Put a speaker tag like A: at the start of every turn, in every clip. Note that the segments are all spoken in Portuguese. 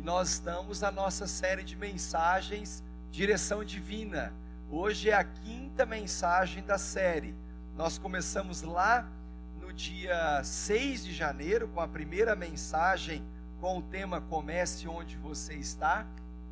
A: e nós estamos na nossa série de mensagens Direção Divina. Hoje é a quinta mensagem da série. Nós começamos lá no dia 6 de janeiro com a primeira mensagem com o tema Comece onde você está.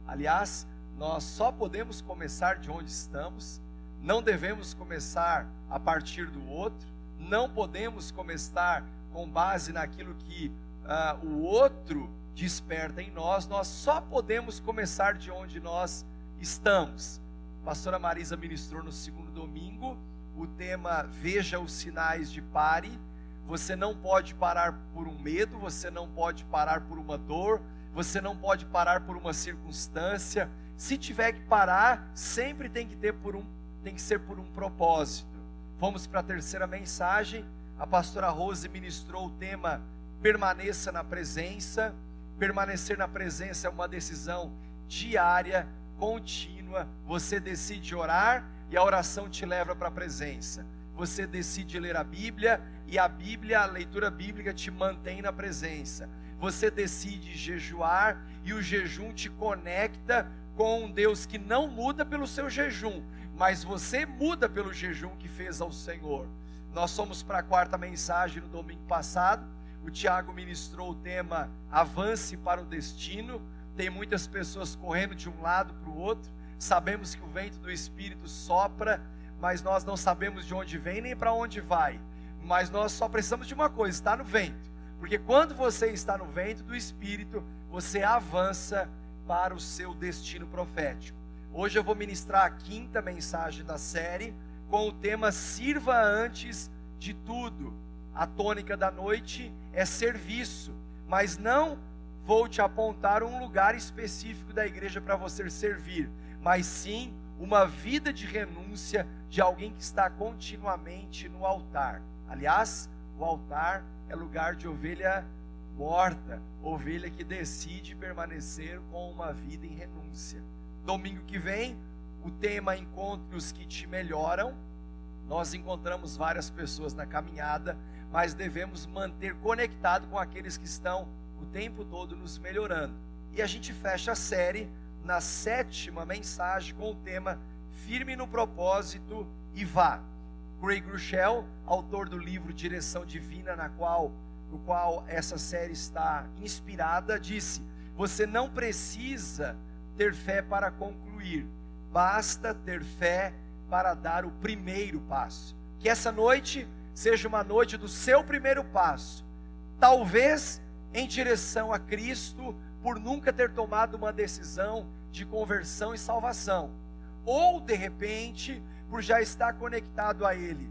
A: Aliás, nós só podemos começar de onde estamos, não devemos começar a partir do outro, não podemos começar com base naquilo que uh, o outro desperta em nós, nós só podemos começar de onde nós estamos. A pastora Marisa ministrou no segundo domingo o tema Veja os sinais de pare. Você não pode parar por um medo, você não pode parar por uma dor, você não pode parar por uma circunstância. Se tiver que parar, sempre tem que ter por um, tem que ser por um propósito. Vamos para a terceira mensagem. A pastora Rose ministrou o tema Permaneça na presença. Permanecer na presença é uma decisão diária, contínua. Você decide orar e a oração te leva para a presença. Você decide ler a Bíblia e a Bíblia, a leitura bíblica te mantém na presença. Você decide jejuar e o jejum te conecta com um Deus que não muda pelo seu jejum, mas você muda pelo jejum que fez ao Senhor. Nós somos para a quarta mensagem no domingo passado o Tiago ministrou o tema Avance para o Destino. Tem muitas pessoas correndo de um lado para o outro. Sabemos que o vento do Espírito sopra, mas nós não sabemos de onde vem nem para onde vai. Mas nós só precisamos de uma coisa: estar no vento. Porque quando você está no vento do Espírito, você avança para o seu destino profético. Hoje eu vou ministrar a quinta mensagem da série com o tema Sirva antes de tudo. A tônica da noite é serviço, mas não vou te apontar um lugar específico da igreja para você servir, mas sim uma vida de renúncia de alguém que está continuamente no altar. Aliás, o altar é lugar de ovelha morta, ovelha que decide permanecer com uma vida em renúncia. Domingo que vem, o tema Encontros que te melhoram. Nós encontramos várias pessoas na caminhada mas devemos manter conectado com aqueles que estão o tempo todo nos melhorando. E a gente fecha a série na sétima mensagem com o tema Firme no propósito e vá. Craig Rochelle, autor do livro Direção Divina, na qual, no qual essa série está inspirada, disse: Você não precisa ter fé para concluir, basta ter fé para dar o primeiro passo. Que essa noite seja uma noite do seu primeiro passo, talvez em direção a Cristo, por nunca ter tomado uma decisão de conversão e salvação, ou de repente, por já estar conectado a Ele,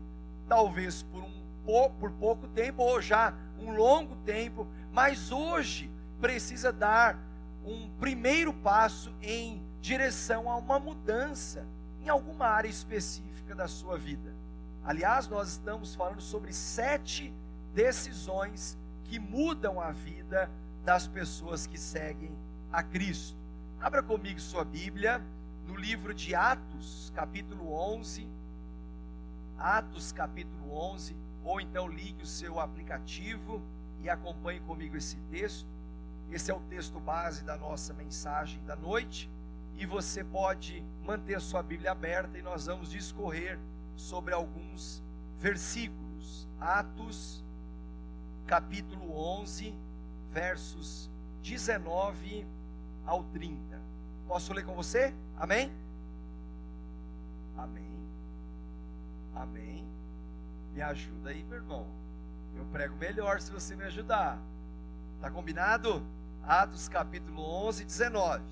A: talvez por, um, por pouco tempo ou já um longo tempo, mas hoje precisa dar um primeiro passo em direção a uma mudança em alguma área específica da sua vida. Aliás, nós estamos falando sobre sete decisões que mudam a vida das pessoas que seguem a Cristo. Abra comigo sua Bíblia no livro de Atos, capítulo 11. Atos, capítulo 11. Ou então ligue o seu aplicativo e acompanhe comigo esse texto. Esse é o texto base da nossa mensagem da noite. E você pode manter a sua Bíblia aberta e nós vamos discorrer sobre alguns versículos. Atos, capítulo 11, versos 19 ao 30. Posso ler com você? Amém? Amém. Amém. Me ajuda aí, meu irmão. Eu prego melhor se você me ajudar. Tá combinado? Atos capítulo 11, 19.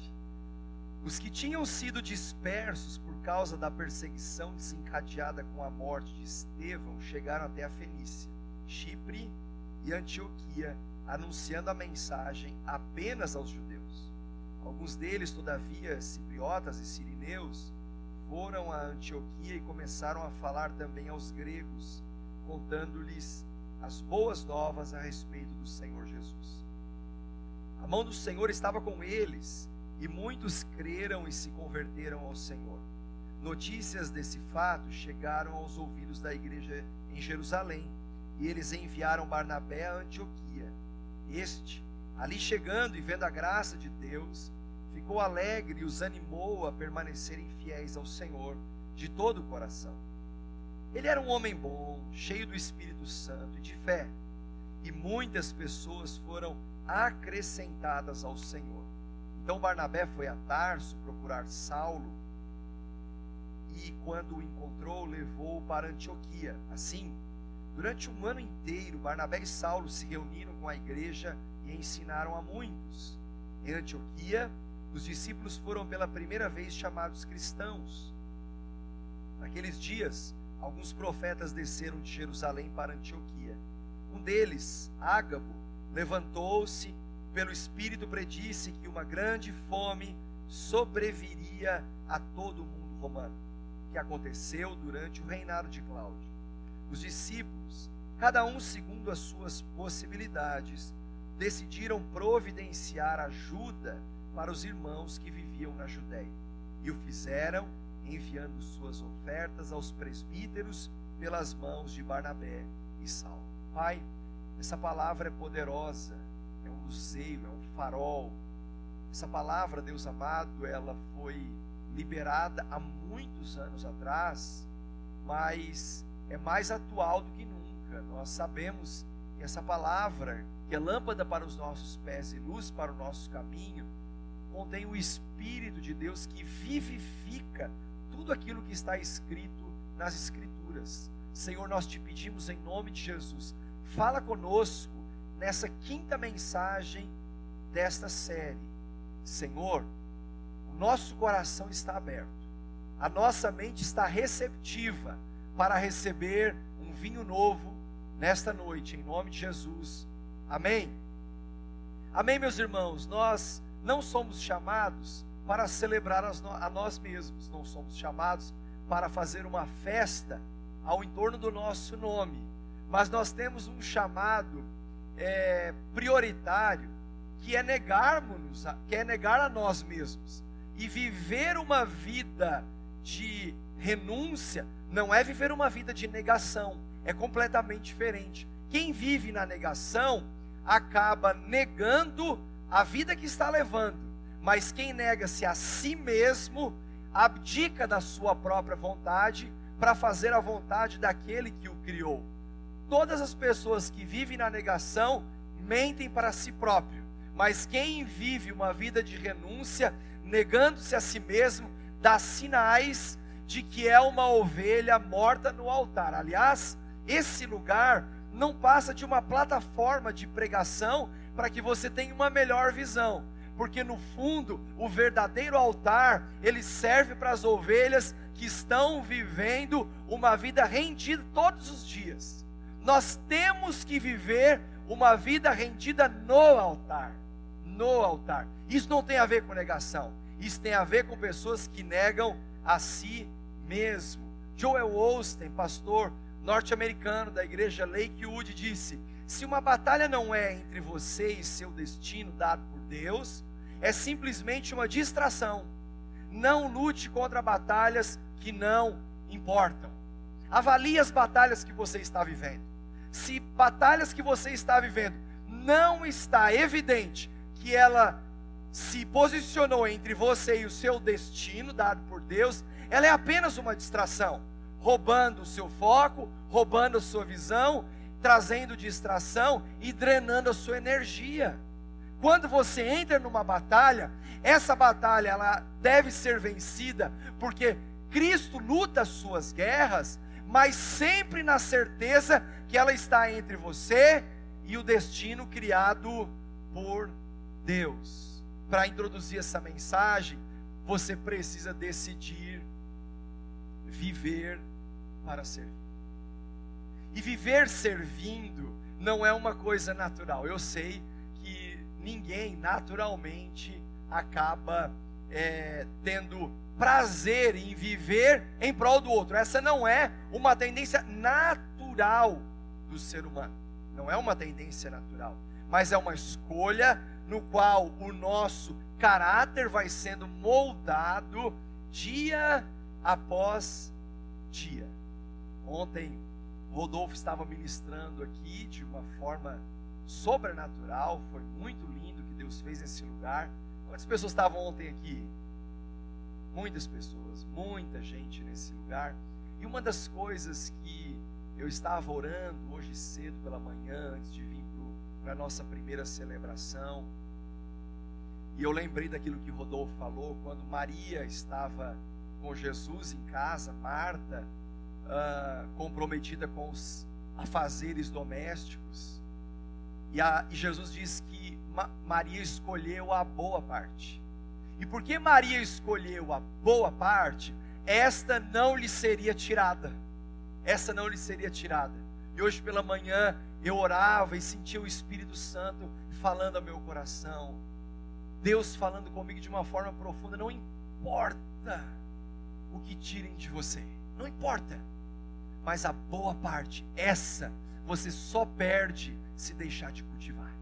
A: Os que tinham sido dispersos causa da perseguição desencadeada com a morte de Estevão, chegaram até a Fenícia, Chipre e Antioquia, anunciando a mensagem apenas aos judeus. Alguns deles, todavia, cipriotas e sirineus, foram a Antioquia e começaram a falar também aos gregos, contando-lhes as boas novas a respeito do Senhor Jesus. A mão do Senhor estava com eles e muitos creram e se converteram ao Senhor. Notícias desse fato chegaram aos ouvidos da igreja em Jerusalém, e eles enviaram Barnabé a Antioquia. Este, Ali chegando e vendo a graça de Deus, ficou alegre e os animou a permanecerem fiéis ao Senhor de todo o coração. Ele era um homem bom, cheio do Espírito Santo e de fé, e muitas pessoas foram acrescentadas ao Senhor. Então Barnabé foi a Tarso procurar Saulo, e quando o encontrou, levou-o para Antioquia. Assim, durante um ano inteiro, Barnabé e Saulo se reuniram com a igreja e ensinaram a muitos. Em Antioquia, os discípulos foram pela primeira vez chamados cristãos. Naqueles dias, alguns profetas desceram de Jerusalém para Antioquia. Um deles, Ágabo, levantou-se, pelo Espírito predisse que uma grande fome sobreviria a todo o mundo romano, que aconteceu durante o reinado de Cláudio. Os discípulos, cada um segundo as suas possibilidades, decidiram providenciar ajuda para os irmãos que viviam na Judéia. E o fizeram enviando suas ofertas aos presbíteros pelas mãos de Barnabé e Saulo. Pai, essa palavra é poderosa, é um luzeiro, é um farol. Essa palavra, Deus amado, ela foi liberada há muitos anos atrás, mas é mais atual do que nunca. Nós sabemos que essa palavra, que é lâmpada para os nossos pés e luz para o nosso caminho, contém o Espírito de Deus que vivifica tudo aquilo que está escrito nas Escrituras. Senhor, nós te pedimos em nome de Jesus, fala conosco nessa quinta mensagem desta série. Senhor, nosso coração está aberto, a nossa mente está receptiva para receber um vinho novo nesta noite, em nome de Jesus. Amém. Amém, meus irmãos. Nós não somos chamados para celebrar a nós mesmos, não somos chamados para fazer uma festa ao entorno do nosso nome, mas nós temos um chamado é, prioritário que é negarmos, que é negar a nós mesmos e viver uma vida de renúncia não é viver uma vida de negação, é completamente diferente. Quem vive na negação acaba negando a vida que está levando, mas quem nega-se a si mesmo abdica da sua própria vontade para fazer a vontade daquele que o criou. Todas as pessoas que vivem na negação mentem para si próprio, mas quem vive uma vida de renúncia, negando-se a si mesmo, dá sinais de que é uma ovelha morta no altar. Aliás, esse lugar não passa de uma plataforma de pregação para que você tenha uma melhor visão. Porque no fundo, o verdadeiro altar, ele serve para as ovelhas que estão vivendo uma vida rendida todos os dias. Nós temos que viver uma vida rendida no altar. No altar. Isso não tem a ver com negação. Isso tem a ver com pessoas que negam a si mesmo. Joel Osteen, pastor norte-americano da igreja Lakewood, disse: Se uma batalha não é entre você e seu destino dado por Deus, é simplesmente uma distração. Não lute contra batalhas que não importam. Avalie as batalhas que você está vivendo. Se batalhas que você está vivendo não está evidente que ela se posicionou entre você e o seu destino dado por Deus, ela é apenas uma distração, roubando o seu foco, roubando a sua visão, trazendo distração e drenando a sua energia. Quando você entra numa batalha, essa batalha ela deve ser vencida, porque Cristo luta as suas guerras, mas sempre na certeza que ela está entre você e o destino criado por Deus. Para introduzir essa mensagem, você precisa decidir viver para servir. E viver servindo não é uma coisa natural. Eu sei que ninguém naturalmente acaba é, tendo prazer em viver em prol do outro. Essa não é uma tendência natural do ser humano. Não é uma tendência natural, mas é uma escolha no qual o nosso caráter vai sendo moldado dia após dia. Ontem, Rodolfo estava ministrando aqui de uma forma sobrenatural, foi muito lindo que Deus fez nesse lugar. Quantas pessoas estavam ontem aqui? Muitas pessoas, muita gente nesse lugar. E uma das coisas que eu estava orando hoje cedo pela manhã, antes de vir para a nossa primeira celebração, e eu lembrei daquilo que Rodolfo falou, quando Maria estava com Jesus em casa, Marta, uh, comprometida com os afazeres domésticos, e, a, e Jesus diz que Ma, Maria escolheu a boa parte. E porque Maria escolheu a boa parte, esta não lhe seria tirada. Essa não lhe seria tirada. E hoje pela manhã eu orava e sentia o Espírito Santo falando ao meu coração. Deus falando comigo de uma forma profunda. Não importa o que tirem de você. Não importa. Mas a boa parte, essa, você só perde se deixar de cultivar.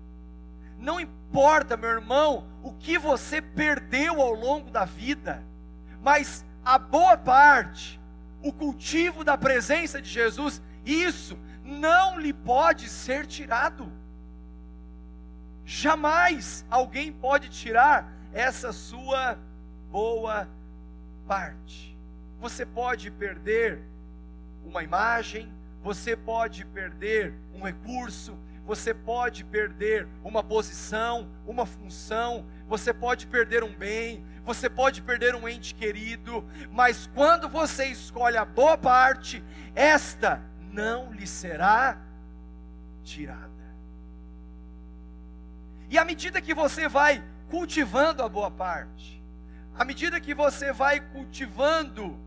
A: Não importa, meu irmão, o que você perdeu ao longo da vida, mas a boa parte, o cultivo da presença de Jesus, isso não lhe pode ser tirado. Jamais alguém pode tirar essa sua boa parte. Você pode perder uma imagem, você pode perder um recurso, você pode perder uma posição, uma função, você pode perder um bem, você pode perder um ente querido, mas quando você escolhe a boa parte, esta não lhe será tirada. E à medida que você vai cultivando a boa parte, à medida que você vai cultivando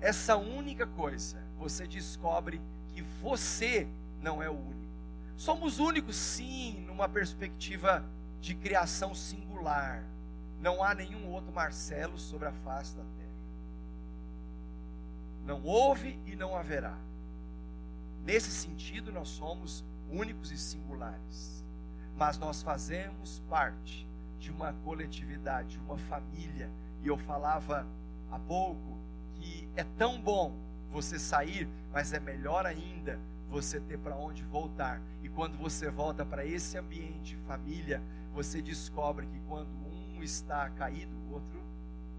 A: essa única coisa, você descobre que você não é o único. Somos únicos, sim, numa perspectiva de criação singular. Não há nenhum outro Marcelo sobre a face da terra. Não houve e não haverá. Nesse sentido, nós somos únicos e singulares. Mas nós fazemos parte de uma coletividade, de uma família. E eu falava há pouco que é tão bom você sair, mas é melhor ainda você ter para onde voltar. E quando você volta para esse ambiente, família, você descobre que quando um está caído, o outro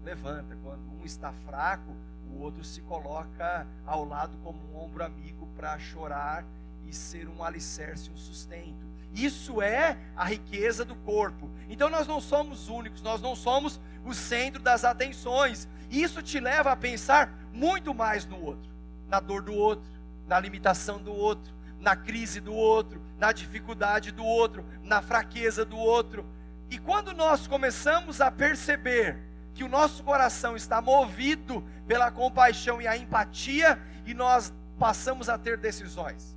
A: levanta. Quando um está fraco, o outro se coloca ao lado como um ombro amigo para chorar e ser um alicerce, um sustento. Isso é a riqueza do corpo. Então nós não somos únicos, nós não somos o centro das atenções. Isso te leva a pensar muito mais no outro, na dor do outro, na limitação do outro, na crise do outro, na dificuldade do outro, na fraqueza do outro. E quando nós começamos a perceber que o nosso coração está movido pela compaixão e a empatia, e nós passamos a ter decisões.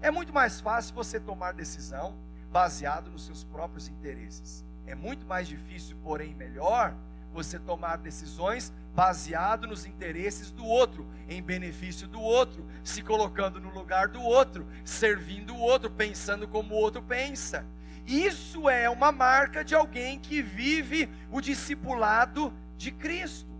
A: É muito mais fácil você tomar decisão baseado nos seus próprios interesses. É muito mais difícil, porém melhor, você tomar decisões baseado nos interesses do outro, em benefício do outro, se colocando no lugar do outro, servindo o outro, pensando como o outro pensa. Isso é uma marca de alguém que vive o discipulado de Cristo.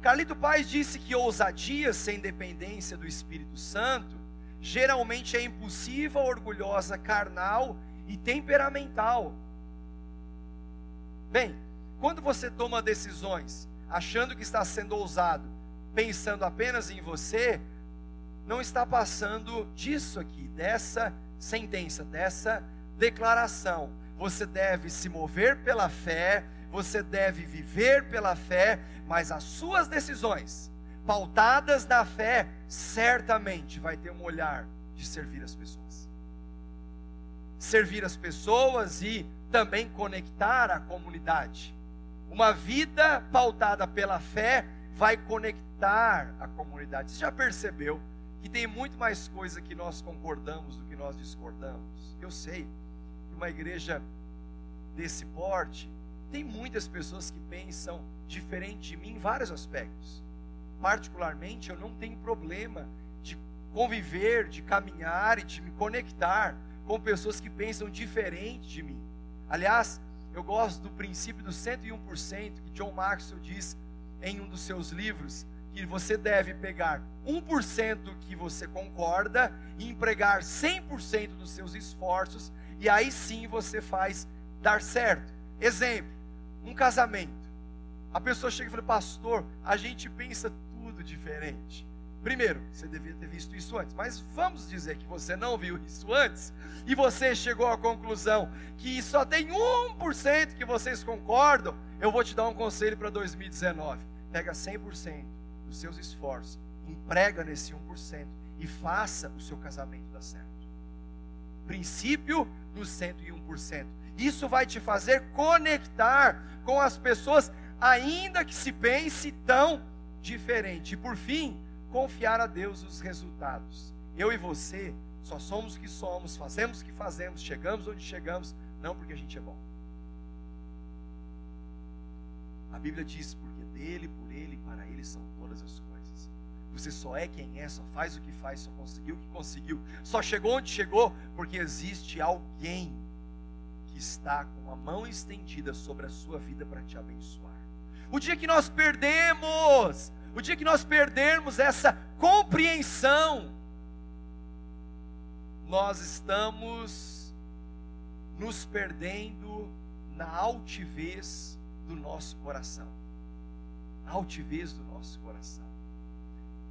A: Carlito Paz disse que ousadia sem dependência do Espírito Santo geralmente é impulsiva, orgulhosa, carnal e temperamental. Bem, quando você toma decisões achando que está sendo ousado, pensando apenas em você, não está passando disso aqui, dessa sentença, dessa declaração. Você deve se mover pela fé, você deve viver pela fé, mas as suas decisões, pautadas na fé, certamente vai ter um olhar de servir as pessoas. Servir as pessoas e também conectar a comunidade. Uma vida pautada pela fé vai conectar a comunidade. Você já percebeu que tem muito mais coisa que nós concordamos do que nós discordamos? Eu sei que uma igreja desse porte tem muitas pessoas que pensam diferente de mim em vários aspectos. Particularmente, eu não tenho problema de conviver, de caminhar e de me conectar com pessoas que pensam diferente de mim. Aliás, eu gosto do princípio do 101% que John Maxwell diz em um dos seus livros, que você deve pegar 1% que você concorda e empregar 100% dos seus esforços, e aí sim você faz dar certo. Exemplo, um casamento. A pessoa chega e fala, pastor, a gente pensa tudo diferente. Primeiro, você devia ter visto isso antes, mas vamos dizer que você não viu isso antes e você chegou à conclusão que só tem 1% que vocês concordam. Eu vou te dar um conselho para 2019. Pega 100% dos seus esforços, emprega nesse 1% e faça o seu casamento dar certo. Princípio dos 101%. Isso vai te fazer conectar com as pessoas, ainda que se pense tão diferente. E por fim, confiar a Deus os resultados. Eu e você só somos o que somos, fazemos o que fazemos, chegamos onde chegamos, não porque a gente é bom. A Bíblia diz: porque dele, por ele para ele são todas as coisas. Você só é quem é, só faz o que faz, só conseguiu o que conseguiu, só chegou onde chegou, porque existe alguém que está com a mão estendida sobre a sua vida para te abençoar. O dia que nós perdemos o dia que nós perdermos essa compreensão, nós estamos nos perdendo na altivez do nosso coração. Altivez do nosso coração.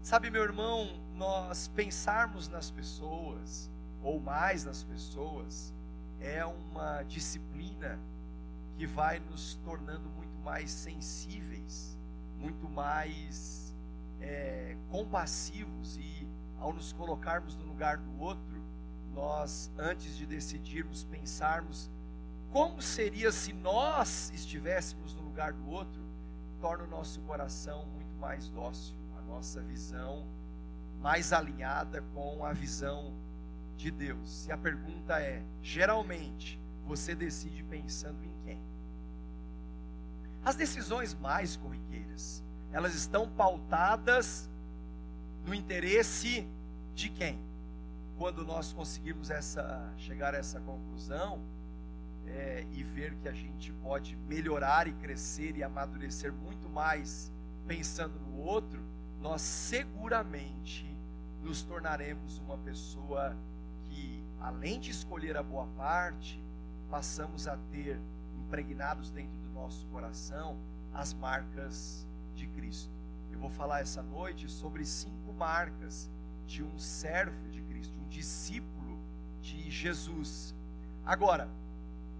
A: Sabe, meu irmão, nós pensarmos nas pessoas, ou mais nas pessoas, é uma disciplina que vai nos tornando muito mais sensíveis muito mais é, compassivos e ao nos colocarmos no lugar do outro, nós, antes de decidirmos, pensarmos como seria se nós estivéssemos no lugar do outro, torna o nosso coração muito mais dócil, a nossa visão mais alinhada com a visão de Deus. E a pergunta é: geralmente, você decide pensando em quem? As decisões mais corriqueiras, elas estão pautadas no interesse de quem? Quando nós conseguirmos essa, chegar a essa conclusão é, e ver que a gente pode melhorar e crescer e amadurecer muito mais pensando no outro, nós seguramente nos tornaremos uma pessoa que, além de escolher a boa parte, passamos a ter impregnados dentro nosso coração as marcas de Cristo. Eu vou falar essa noite sobre cinco marcas de um servo de Cristo, um discípulo de Jesus. Agora,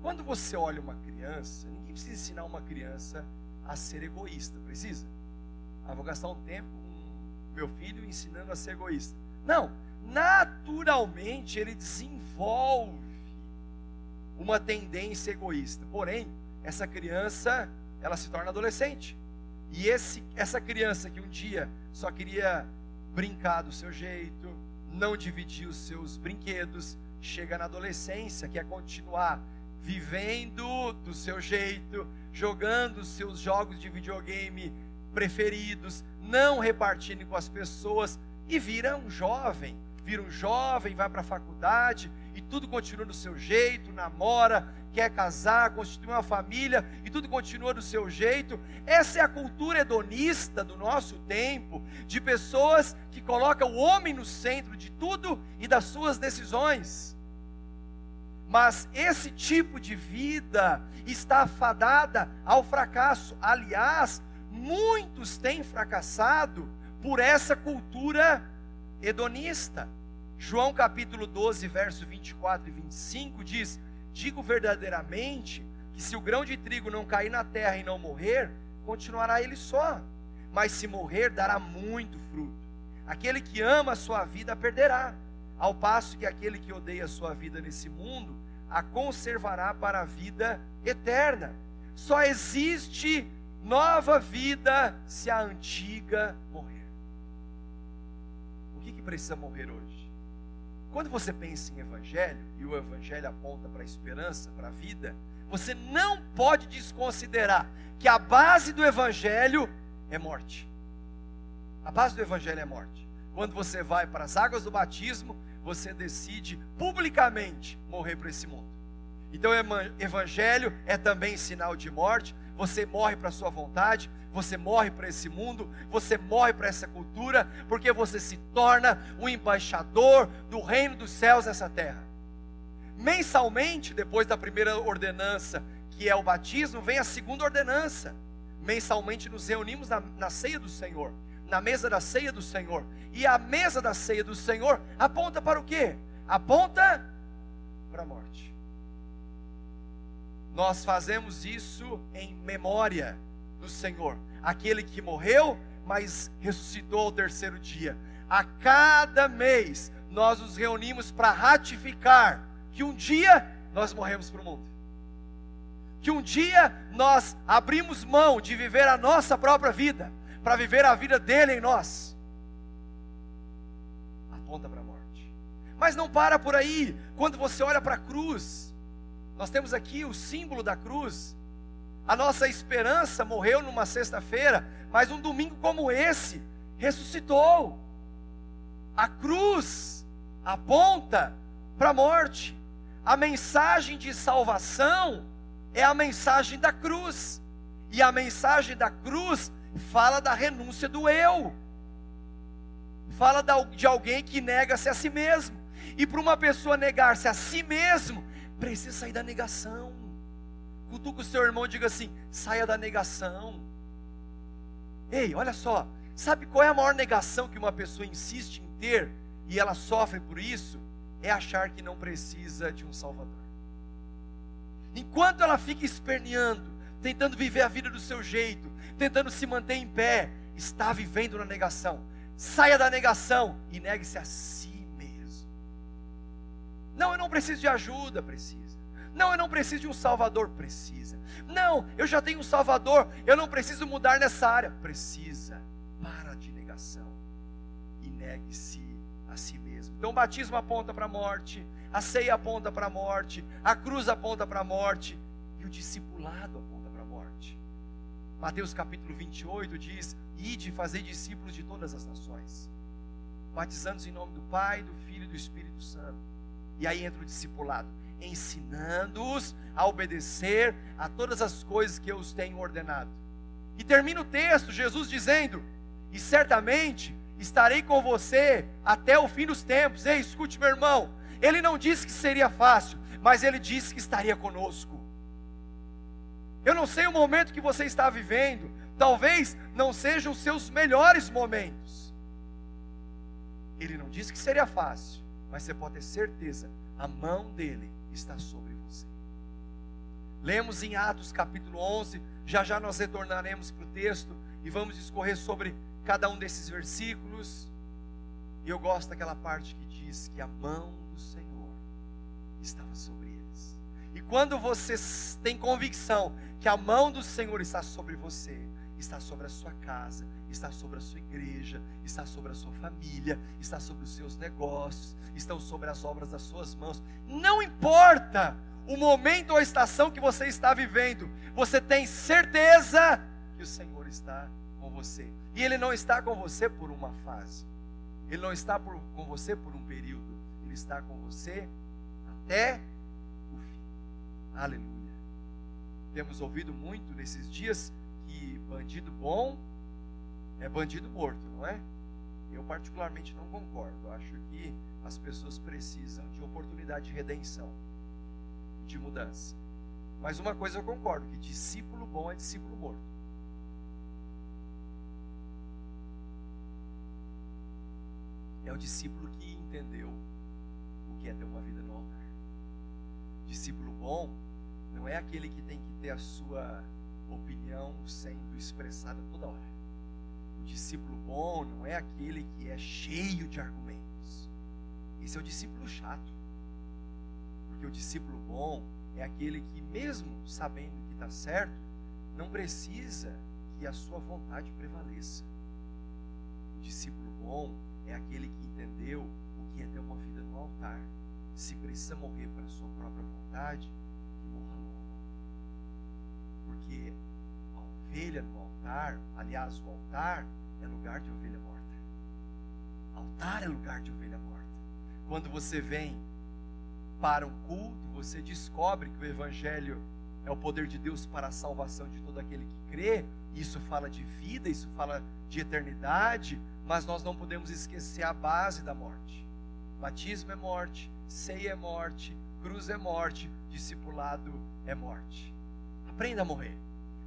A: quando você olha uma criança, ninguém precisa ensinar uma criança a ser egoísta, precisa? Ah, vou gastar um tempo com meu filho ensinando a ser egoísta. Não, naturalmente ele desenvolve uma tendência egoísta. Porém, essa criança, ela se torna adolescente. E esse, essa criança que um dia só queria brincar do seu jeito, não dividir os seus brinquedos, chega na adolescência, quer continuar vivendo do seu jeito, jogando seus jogos de videogame preferidos, não repartindo com as pessoas e vira um jovem, vira um jovem, vai para a faculdade e tudo continua do seu jeito, namora, quer casar, constituir uma família e tudo continua do seu jeito. Essa é a cultura hedonista do nosso tempo, de pessoas que colocam o homem no centro de tudo e das suas decisões. Mas esse tipo de vida está afadada ao fracasso. Aliás, muitos têm fracassado por essa cultura hedonista. João capítulo 12, verso 24 e 25 diz: Digo verdadeiramente que se o grão de trigo não cair na terra e não morrer, continuará ele só. Mas se morrer, dará muito fruto. Aquele que ama a sua vida perderá, ao passo que aquele que odeia sua vida nesse mundo a conservará para a vida eterna. Só existe nova vida se a antiga morrer. O que, que precisa morrer hoje? Quando você pensa em evangelho, e o evangelho aponta para a esperança, para a vida, você não pode desconsiderar que a base do evangelho é morte. A base do evangelho é morte. Quando você vai para as águas do batismo, você decide publicamente morrer para esse mundo. Então, evangelho é também sinal de morte. Você morre para a sua vontade, você morre para esse mundo, você morre para essa cultura, porque você se torna o embaixador do reino dos céus nessa terra. Mensalmente, depois da primeira ordenança, que é o batismo, vem a segunda ordenança. Mensalmente nos reunimos na, na ceia do Senhor, na mesa da ceia do Senhor. E a mesa da ceia do Senhor aponta para o quê? Aponta para a morte. Nós fazemos isso em memória do Senhor, aquele que morreu, mas ressuscitou ao terceiro dia. A cada mês nós nos reunimos para ratificar que um dia nós morremos para o mundo. Que um dia nós abrimos mão de viver a nossa própria vida, para viver a vida dele em nós. Aponta para a morte. Mas não para por aí. Quando você olha para a cruz, nós temos aqui o símbolo da cruz. A nossa esperança morreu numa sexta-feira, mas um domingo como esse ressuscitou. A cruz aponta para a morte. A mensagem de salvação é a mensagem da cruz. E a mensagem da cruz fala da renúncia do eu. Fala de alguém que nega-se a si mesmo. E para uma pessoa negar-se a si mesmo, precisa sair da negação. Cutuca o seu irmão e diga assim: saia da negação. Ei, olha só, sabe qual é a maior negação que uma pessoa insiste em ter e ela sofre por isso? É achar que não precisa de um Salvador. Enquanto ela fica esperneando, tentando viver a vida do seu jeito, tentando se manter em pé, está vivendo na negação. Saia da negação e negue-se a si mesmo. Não, eu não preciso de ajuda, precisa. Não, eu não preciso de um Salvador, precisa. Não, eu já tenho um Salvador, eu não preciso mudar nessa área, precisa. Para de negação e negue-se a si mesmo. Então, o batismo aponta para a morte, a ceia aponta para a morte, a cruz aponta para a morte e o discipulado aponta. Mateus capítulo 28 diz: Ide fazei discípulos de todas as nações, batizando-os em nome do Pai, do Filho e do Espírito Santo. E aí entra o discipulado, ensinando-os a obedecer a todas as coisas que eu os tenho ordenado. E termina o texto, Jesus dizendo: E certamente estarei com você até o fim dos tempos. Ei, escute, meu irmão, ele não disse que seria fácil, mas ele disse que estaria conosco. Eu não sei o momento que você está vivendo, talvez não sejam os seus melhores momentos. Ele não disse que seria fácil, mas você pode ter certeza, a mão dele está sobre você. Lemos em Atos capítulo 11, já já nós retornaremos para o texto e vamos discorrer sobre cada um desses versículos. E eu gosto daquela parte que diz que a mão Senhor estava sobre eles. E quando você tem convicção que a mão do Senhor está sobre você, está sobre a sua casa, está sobre a sua igreja, está sobre a sua família, está sobre os seus negócios, estão sobre as obras das suas mãos. Não importa o momento ou a estação que você está vivendo, você tem certeza que o Senhor está com você. E Ele não está com você por uma fase, Ele não está por, com você por um período. Ele está com você até o fim. Aleluia. Temos ouvido muito nesses dias que bandido bom é bandido morto, não é? Eu particularmente não concordo. Acho que as pessoas precisam de oportunidade de redenção, de mudança. Mas uma coisa eu concordo, que discípulo bom é discípulo morto. É o discípulo que entendeu que é ter uma vida no altar. Discípulo bom não é aquele que tem que ter a sua opinião sendo expressada toda hora. O discípulo bom não é aquele que é cheio de argumentos. Esse é o discípulo chato. Porque o discípulo bom é aquele que, mesmo sabendo que está certo, não precisa que a sua vontade prevaleça. O discípulo bom é aquele que entendeu o que é ter uma vida altar. Se precisa morrer para a sua própria vontade. Porque a ovelha no altar, aliás, o altar é lugar de ovelha morta. Altar é lugar de ovelha morta. Quando você vem para um culto, você descobre que o Evangelho é o poder de Deus para a salvação de todo aquele que crê. Isso fala de vida, isso fala de eternidade, mas nós não podemos esquecer a base da morte. Batismo é morte, ceia é morte, cruz é morte, discipulado é morte. Aprenda a morrer.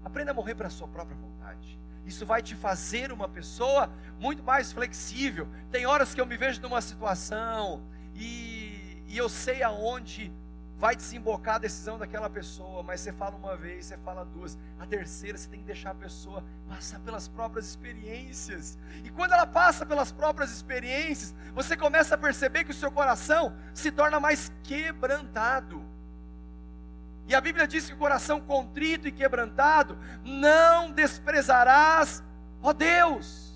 A: Aprenda a morrer para a sua própria vontade. Isso vai te fazer uma pessoa muito mais flexível. Tem horas que eu me vejo numa situação e, e eu sei aonde vai desembocar a decisão daquela pessoa, mas você fala uma vez, você fala duas, a terceira você tem que deixar a pessoa passar pelas próprias experiências. E quando ela passa pelas próprias experiências, você começa a perceber que o seu coração se torna mais quebrantado. E a Bíblia diz que o coração contrito e quebrantado não desprezarás, ó Deus.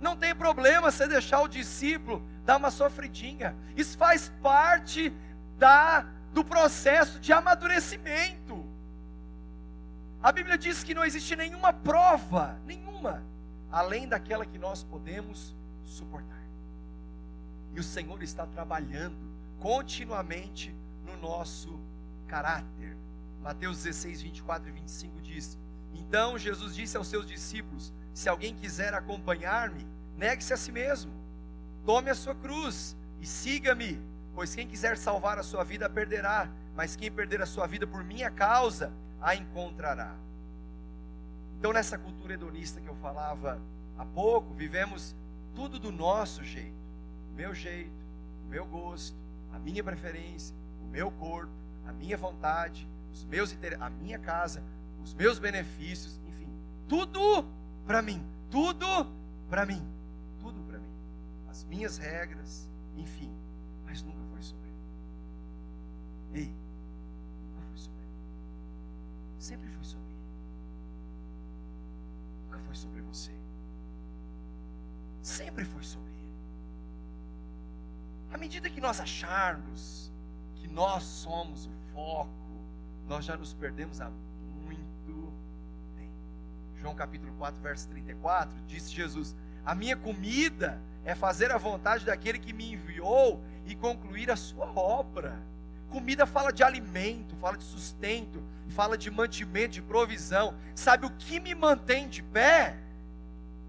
A: Não tem problema você deixar o discípulo dar uma sofridinha. Isso faz parte da do processo de amadurecimento. A Bíblia diz que não existe nenhuma prova, nenhuma, além daquela que nós podemos suportar. E o Senhor está trabalhando continuamente no nosso caráter. Mateus 16, 24 e 25 diz: Então Jesus disse aos seus discípulos: Se alguém quiser acompanhar-me, negue-se a si mesmo, tome a sua cruz e siga-me. Pois quem quiser salvar a sua vida perderá, mas quem perder a sua vida por minha causa a encontrará. Então, nessa cultura hedonista que eu falava há pouco, vivemos tudo do nosso jeito, o meu jeito, o meu gosto, a minha preferência, o meu corpo, a minha vontade, os meus a minha casa, os meus benefícios, enfim, tudo para mim, tudo para mim, tudo para mim, as minhas regras, enfim, mas nunca foi sobre ele. Ei, nunca foi sobre ele. Sempre foi sobre ele. Nunca foi sobre você. Sempre foi sobre ele. À medida que nós acharmos que nós somos o foco, nós já nos perdemos há muito tempo. João capítulo 4, verso 34, disse Jesus: A minha comida é fazer a vontade daquele que me enviou e concluir a sua obra. Comida fala de alimento, fala de sustento, fala de mantimento, de provisão. Sabe o que me mantém de pé?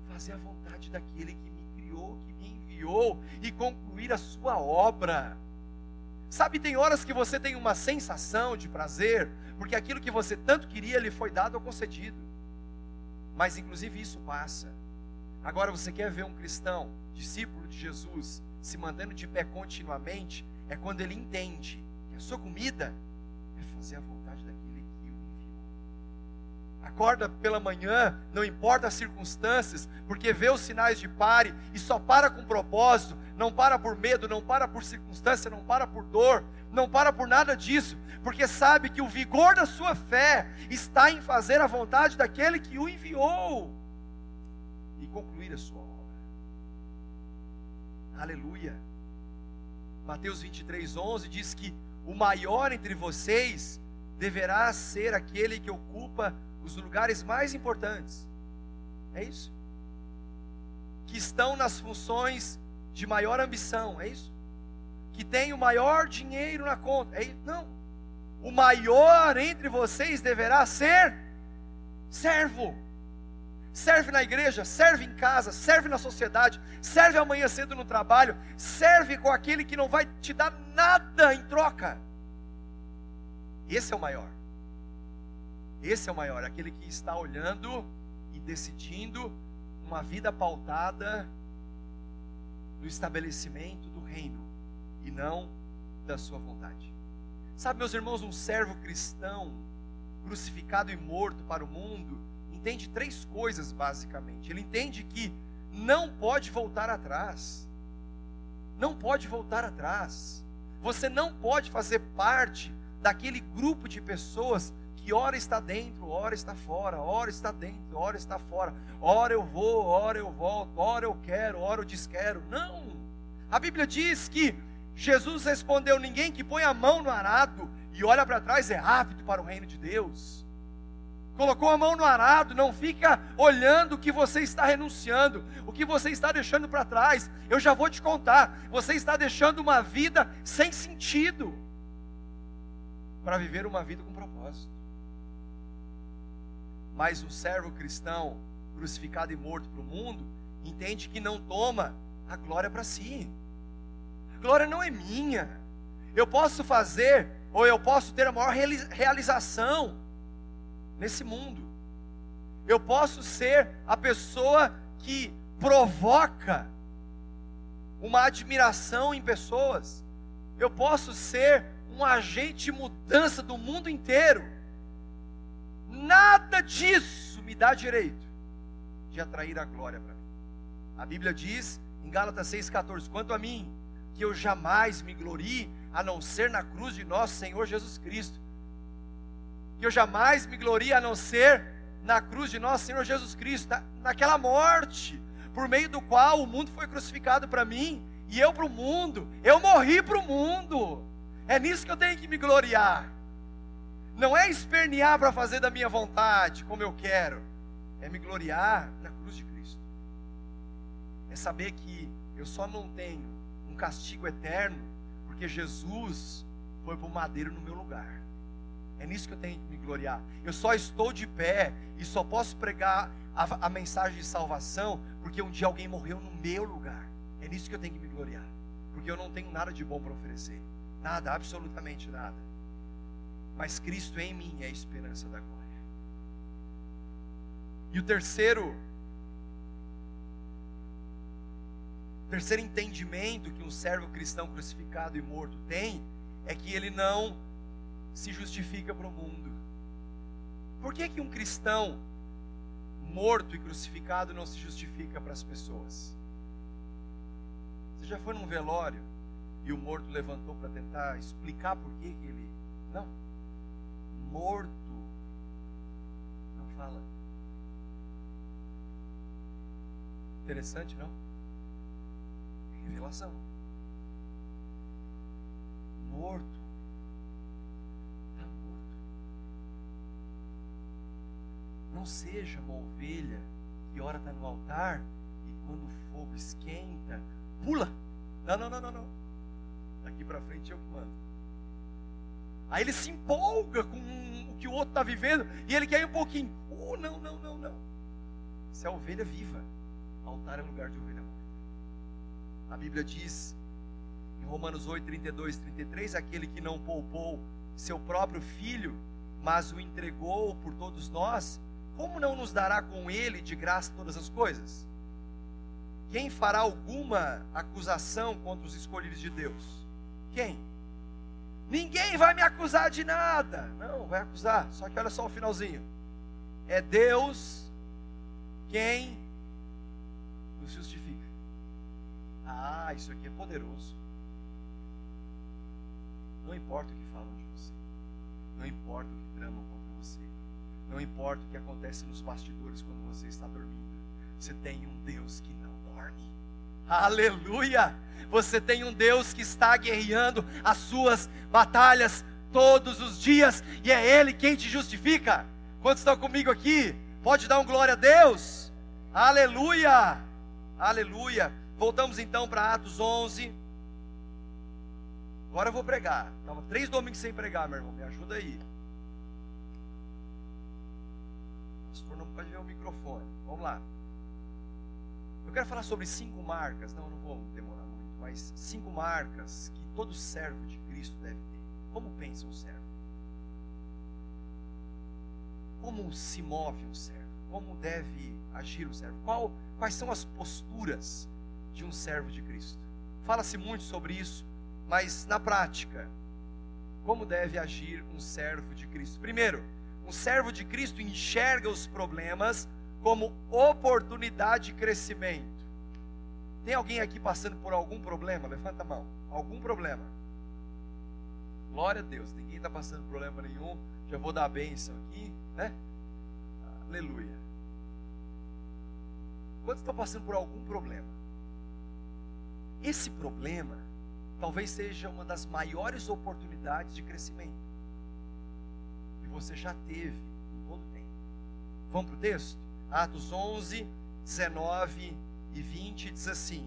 A: Fazer a vontade daquele que me criou, que me enviou e concluir a sua obra. Sabe, tem horas que você tem uma sensação de prazer, porque aquilo que você tanto queria lhe foi dado ou concedido. Mas inclusive isso passa. Agora você quer ver um cristão, discípulo de Jesus, se mantendo de pé continuamente, é quando ele entende que a sua comida é fazer a vontade enviou. Acorda pela manhã, não importa as circunstâncias, porque vê os sinais de pare e só para com propósito, não para por medo, não para por circunstância, não para por dor, não para por nada disso, porque sabe que o vigor da sua fé está em fazer a vontade daquele que o enviou e concluir a sua obra. Aleluia. Mateus 23, 11 diz que o maior entre vocês deverá ser aquele que ocupa os lugares mais importantes. É isso? Que estão nas funções de maior ambição, é isso? Que tem o maior dinheiro na conta, é isso? Não. O maior entre vocês deverá ser servo. Serve na igreja, serve em casa, serve na sociedade, serve amanhã cedo no trabalho, serve com aquele que não vai te dar nada em troca. Esse é o maior. Esse é o maior, aquele que está olhando e decidindo uma vida pautada no estabelecimento do reino e não da sua vontade. Sabe, meus irmãos, um servo cristão crucificado e morto para o mundo entende três coisas basicamente. Ele entende que não pode voltar atrás. Não pode voltar atrás. Você não pode fazer parte daquele grupo de pessoas que ora está dentro, ora está fora, ora está dentro, ora está fora. Ora eu vou, ora eu volto, ora eu quero, ora eu desquero. Não. A Bíblia diz que Jesus respondeu: ninguém que põe a mão no arado e olha para trás é apto para o reino de Deus colocou a mão no arado, não fica olhando o que você está renunciando, o que você está deixando para trás. Eu já vou te contar, você está deixando uma vida sem sentido. para viver uma vida com propósito. Mas um servo cristão, crucificado e morto para o mundo, entende que não toma a glória para si. A glória não é minha. Eu posso fazer, ou eu posso ter a maior realização nesse mundo. Eu posso ser a pessoa que provoca uma admiração em pessoas. Eu posso ser um agente de mudança do mundo inteiro. Nada disso me dá direito de atrair a glória para mim. A Bíblia diz em Gálatas 6,14: quanto a mim, que eu jamais me glorie a não ser na cruz de nosso Senhor Jesus Cristo. Que eu jamais me glorie a não ser na cruz de nosso Senhor Jesus Cristo, na, naquela morte, por meio do qual o mundo foi crucificado para mim e eu para o mundo. Eu morri para o mundo. É nisso que eu tenho que me gloriar. Não é espernear para fazer da minha vontade, como eu quero. É me gloriar na cruz de Cristo. É saber que eu só não tenho um castigo eterno porque Jesus foi para o madeiro no meu lugar. É nisso que eu tenho que me gloriar. Eu só estou de pé e só posso pregar a, a mensagem de salvação porque um dia alguém morreu no meu lugar. É nisso que eu tenho que me gloriar. Porque eu não tenho nada de bom para oferecer. Nada, absolutamente nada. Mas Cristo em mim é a esperança da glória. E o terceiro, terceiro entendimento que um servo cristão crucificado e morto tem é que ele não se justifica para o mundo. Por que, que um cristão morto e crucificado não se justifica para as pessoas? Você já foi num velório e o morto levantou para tentar explicar por que, que ele. Não. Morto. Não fala. Interessante, não? Revelação. Morto Não seja uma ovelha que ora está no altar e quando o fogo esquenta, pula. Não, não, não, não, não. Daqui para frente eu mando. Aí ele se empolga com o que o outro está vivendo e ele quer um pouquinho. Oh, não, não, não, não. Isso é ovelha viva. Altar é lugar de ovelha morta. A Bíblia diz em Romanos 8, 32 33: aquele que não poupou seu próprio filho, mas o entregou por todos nós, como não nos dará com ele de graça todas as coisas? Quem fará alguma acusação contra os escolhidos de Deus? Quem? Ninguém vai me acusar de nada. Não, vai acusar. Só que olha só o finalzinho. É Deus quem nos justifica. Ah, isso aqui é poderoso. Não importa o que falam de você. Não importa o que tramam contra você. Não importa o que acontece nos bastidores quando você está dormindo. Você tem um Deus que não dorme. Aleluia! Você tem um Deus que está guerreando as suas batalhas todos os dias e é Ele quem te justifica. Quantos estão comigo aqui? Pode dar um glória a Deus? Aleluia! Aleluia! Voltamos então para Atos 11. Agora eu vou pregar. Estava três domingos sem pregar, meu irmão. Me ajuda aí. pastor não pode ver o microfone. Vamos lá. Eu quero falar sobre cinco marcas. Não, não vou demorar muito, mas cinco marcas que todo servo de Cristo deve ter. Como pensa um servo? Como se move um servo? Como deve agir um servo? Qual, quais são as posturas de um servo de Cristo? Fala-se muito sobre isso, mas na prática, como deve agir um servo de Cristo? Primeiro, um servo de Cristo enxerga os problemas como oportunidade de crescimento. Tem alguém aqui passando por algum problema? Levanta a mão. Algum problema? Glória a Deus. Ninguém está passando problema nenhum. Já vou dar a bênção aqui, né? Aleluia. Quantos estão passando por algum problema? Esse problema talvez seja uma das maiores oportunidades de crescimento você já teve em todo tempo. Vamos para o texto? Atos 11, 19 e 20 diz assim: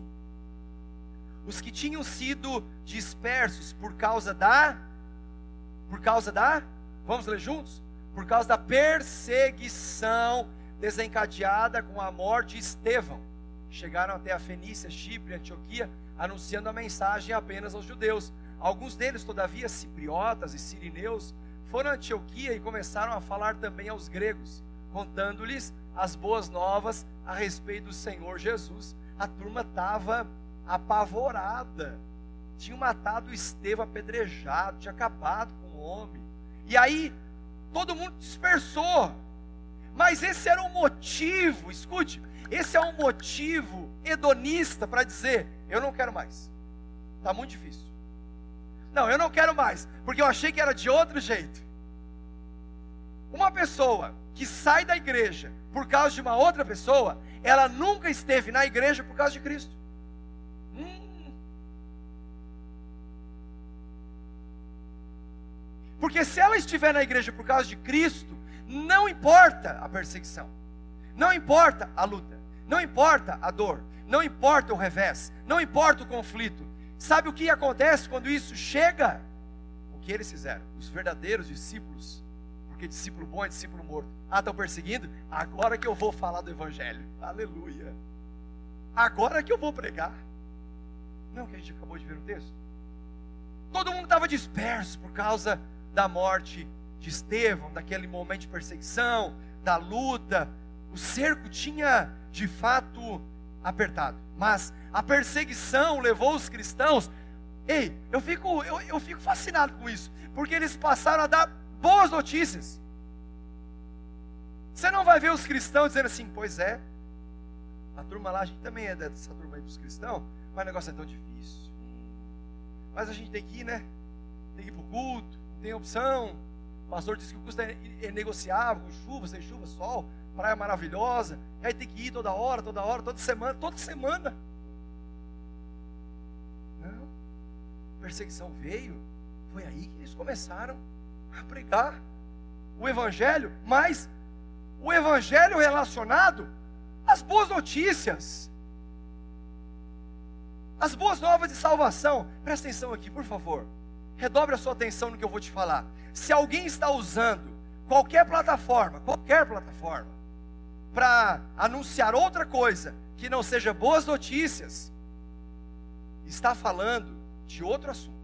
A: Os que tinham sido dispersos por causa da Por causa da, vamos ler juntos? Por causa da perseguição desencadeada com a morte de Estevão. Chegaram até a Fenícia, Chipre, Antioquia, anunciando a mensagem apenas aos judeus. Alguns deles, todavia, cipriotas e sirineus, foram a Antioquia e começaram a falar também aos gregos, contando-lhes as boas novas a respeito do Senhor Jesus. A turma estava apavorada. Tinham matado Estevão apedrejado, tinha acabado com o homem. E aí, todo mundo dispersou. Mas esse era um motivo, escute, esse é um motivo hedonista para dizer: eu não quero mais. Está muito difícil. Não, eu não quero mais, porque eu achei que era de outro jeito. Uma pessoa que sai da igreja por causa de uma outra pessoa, ela nunca esteve na igreja por causa de Cristo. Hum. Porque se ela estiver na igreja por causa de Cristo, não importa a perseguição, não importa a luta, não importa a dor, não importa o revés, não importa o conflito. Sabe o que acontece quando isso chega? O que eles fizeram? Os verdadeiros discípulos, porque discípulo bom é discípulo morto. Ah, estão perseguindo? Agora que eu vou falar do Evangelho. Aleluia. Agora que eu vou pregar. Não, que a gente acabou de ver no texto. Todo mundo estava disperso por causa da morte de Estevão, daquele momento de perseguição, da luta. O cerco tinha de fato apertado. Mas a perseguição levou os cristãos. Ei, eu fico, eu, eu fico fascinado com isso, porque eles passaram a dar boas notícias. Você não vai ver os cristãos dizendo assim, pois é, a turma lá, a gente também é dessa turma aí dos cristãos, mas o negócio é tão difícil. Mas a gente tem que ir, né? Tem que ir para o culto, tem opção. O pastor disse que o custo é, é negociável, com chuva, sem chuva, sol praia maravilhosa, e aí tem que ir toda hora, toda hora, toda semana, toda semana. Não, perseguição veio, foi aí que eles começaram a pregar o Evangelho, mas o Evangelho relacionado às boas notícias, as boas novas de salvação. Presta atenção aqui, por favor. Redobre a sua atenção no que eu vou te falar. Se alguém está usando qualquer plataforma, qualquer plataforma, para anunciar outra coisa que não seja boas notícias, está falando de outro assunto,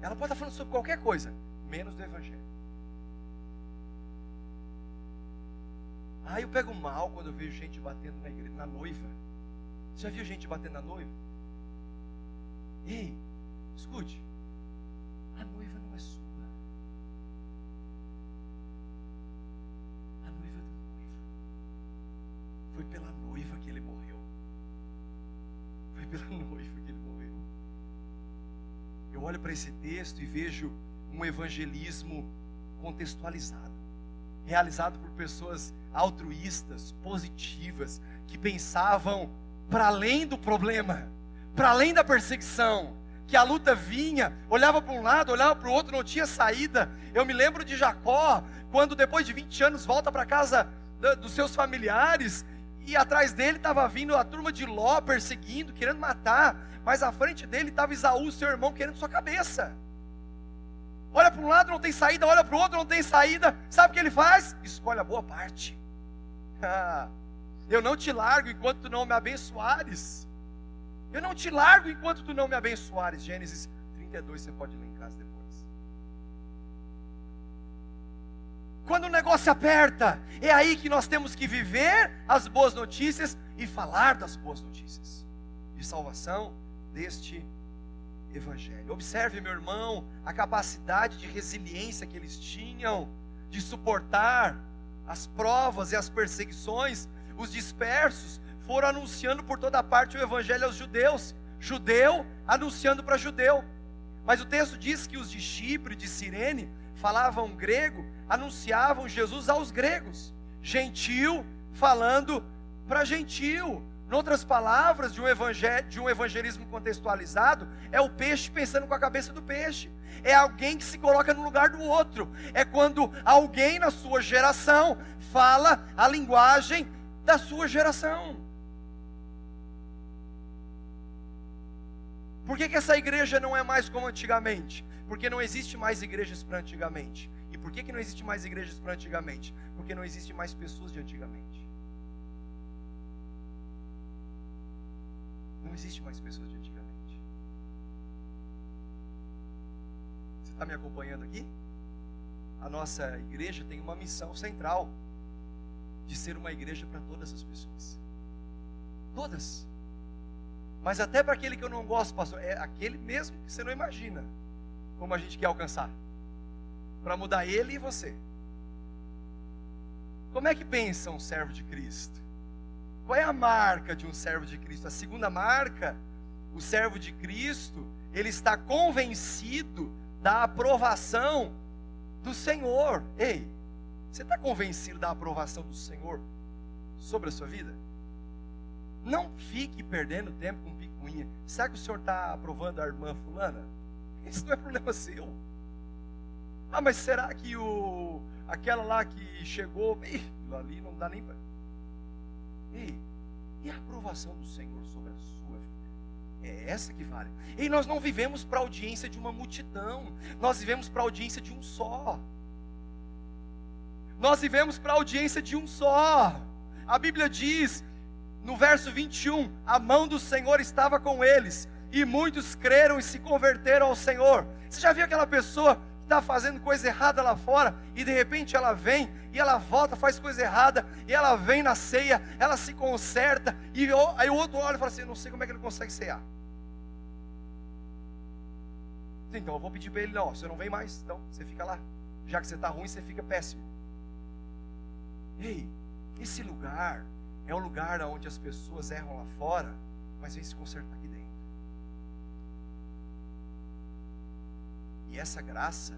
A: Ela pode estar falando sobre qualquer coisa, menos do Evangelho. Ah, eu pego mal quando eu vejo gente batendo na igreja, na noiva. Você já viu gente batendo na noiva? Ei, escute. A noiva não é sua. Foi pela noiva que ele morreu. Foi pela noiva que ele morreu. Eu olho para esse texto e vejo um evangelismo contextualizado, realizado por pessoas altruístas, positivas, que pensavam para além do problema, para além da perseguição, que a luta vinha, olhava para um lado, olhava para o outro, não tinha saída. Eu me lembro de Jacó, quando depois de 20 anos volta para casa dos seus familiares e atrás dele estava vindo a turma de Ló perseguindo, querendo matar, mas à frente dele estava Isaú, seu irmão, querendo sua cabeça. Olha para um lado, não tem saída, olha para o outro, não tem saída. Sabe o que ele faz? Escolhe a boa parte. Eu não te largo enquanto tu não me abençoares. Eu não te largo enquanto tu não me abençoares. Gênesis 32, você pode ler em casa depois. Quando o negócio aperta, é aí que nós temos que viver as boas notícias e falar das boas notícias de salvação deste Evangelho. Observe, meu irmão, a capacidade de resiliência que eles tinham, de suportar as provas e as perseguições. Os dispersos foram anunciando por toda parte o Evangelho aos judeus, judeu anunciando para judeu. Mas o texto diz que os de Chipre, de Cirene, falavam grego, anunciavam Jesus aos gregos, gentil falando para gentil. Em outras palavras, de um, de um evangelismo contextualizado, é o peixe pensando com a cabeça do peixe. É alguém que se coloca no lugar do outro. É quando alguém na sua geração fala a linguagem da sua geração. Por que, que essa igreja não é mais como antigamente? Porque não existe mais igrejas para antigamente. E por que, que não existe mais igrejas para antigamente? Porque não existe mais pessoas de antigamente. Não existe mais pessoas de antigamente. Você está me acompanhando aqui? A nossa igreja tem uma missão central de ser uma igreja para todas as pessoas. Todas. Mas até para aquele que eu não gosto, pastor, é aquele mesmo que você não imagina como a gente quer alcançar. Para mudar ele e você. Como é que pensa um servo de Cristo? Qual é a marca de um servo de Cristo? A segunda marca, o servo de Cristo, ele está convencido da aprovação do Senhor. Ei, você está convencido da aprovação do Senhor sobre a sua vida? Não fique perdendo tempo com picuinha. Será que o senhor está aprovando a irmã fulana? Isso não é problema seu. Ah, mas será que o aquela lá que chegou, ih, ali não dá nem para. Ei, e a aprovação do Senhor sobre a sua vida? É essa que vale. E nós não vivemos para a audiência de uma multidão, nós vivemos para a audiência de um só. Nós vivemos para a audiência de um só. A Bíblia diz no verso 21, a mão do Senhor estava com eles, e muitos creram e se converteram ao Senhor. Você já viu aquela pessoa que está fazendo coisa errada lá fora, e de repente ela vem, e ela volta, faz coisa errada, e ela vem na ceia, ela se conserta, e aí o outro olha e fala assim: não sei como é que ele consegue cear. Então eu vou pedir para ele: não, você não vem mais, então você fica lá. Já que você está ruim, você fica péssimo. Ei, esse lugar é um lugar onde as pessoas erram lá fora, mas vem se consertar aqui dentro. E essa graça,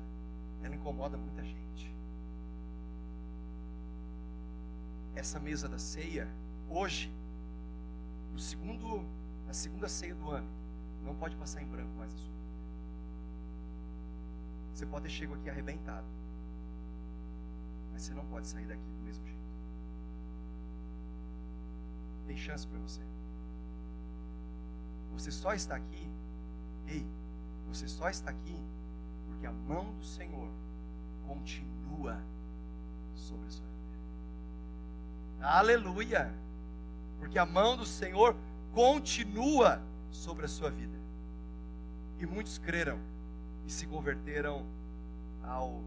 A: ela incomoda muita gente. Essa mesa da ceia, hoje, no segundo, na segunda ceia do ano, não pode passar em branco mais a sua. Você pode ter chego aqui arrebentado, mas você não pode sair daqui do mesmo jeito tem chance para você. Você só está aqui, ei, você só está aqui porque a mão do Senhor continua sobre a sua vida. Aleluia! Porque a mão do Senhor continua sobre a sua vida. E muitos creram e se converteram ao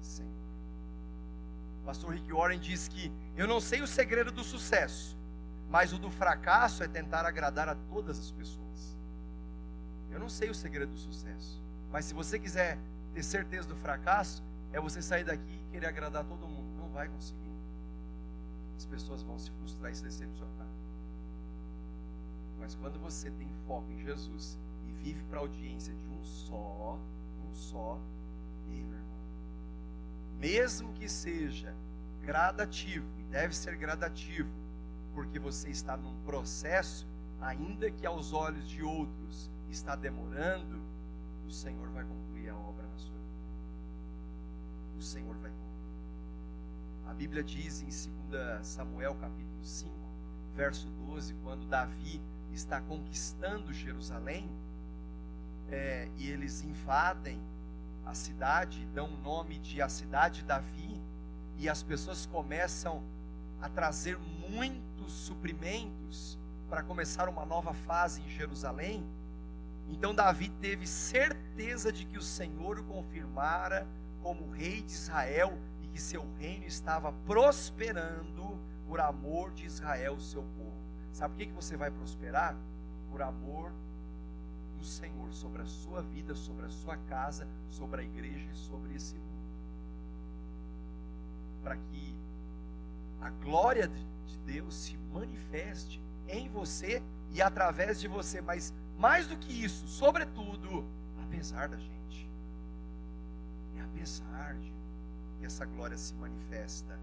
A: Senhor. pastor Rick Warren diz que eu não sei o segredo do sucesso, mas o do fracasso é tentar agradar a todas as pessoas. Eu não sei o segredo do sucesso, mas se você quiser ter certeza do fracasso, é você sair daqui e querer agradar todo mundo. Não vai conseguir. As pessoas vão se frustrar e se decepcionar. Mas quando você tem foco em Jesus e vive para a audiência de um só, um só, ei, meu irmão, mesmo que seja gradativo, e deve ser gradativo, porque você está num processo, ainda que aos olhos de outros está demorando, o Senhor vai concluir a obra na sua vida. O Senhor vai concluir. A Bíblia diz em 2 Samuel capítulo 5, verso 12, quando Davi está conquistando Jerusalém, é, e eles invadem a cidade, dão o nome de a cidade de Davi, e as pessoas começam a trazer muitos suprimentos para começar uma nova fase em Jerusalém. Então Davi teve certeza de que o Senhor o confirmara como rei de Israel e que seu reino estava prosperando por amor de Israel, seu povo. Sabe por que, que você vai prosperar? Por amor do Senhor sobre a sua vida, sobre a sua casa, sobre a igreja e sobre esse mundo. Para que a glória de Deus se manifeste em você e através de você, mas mais do que isso, sobretudo, apesar da gente. É apesar de que essa glória se manifesta.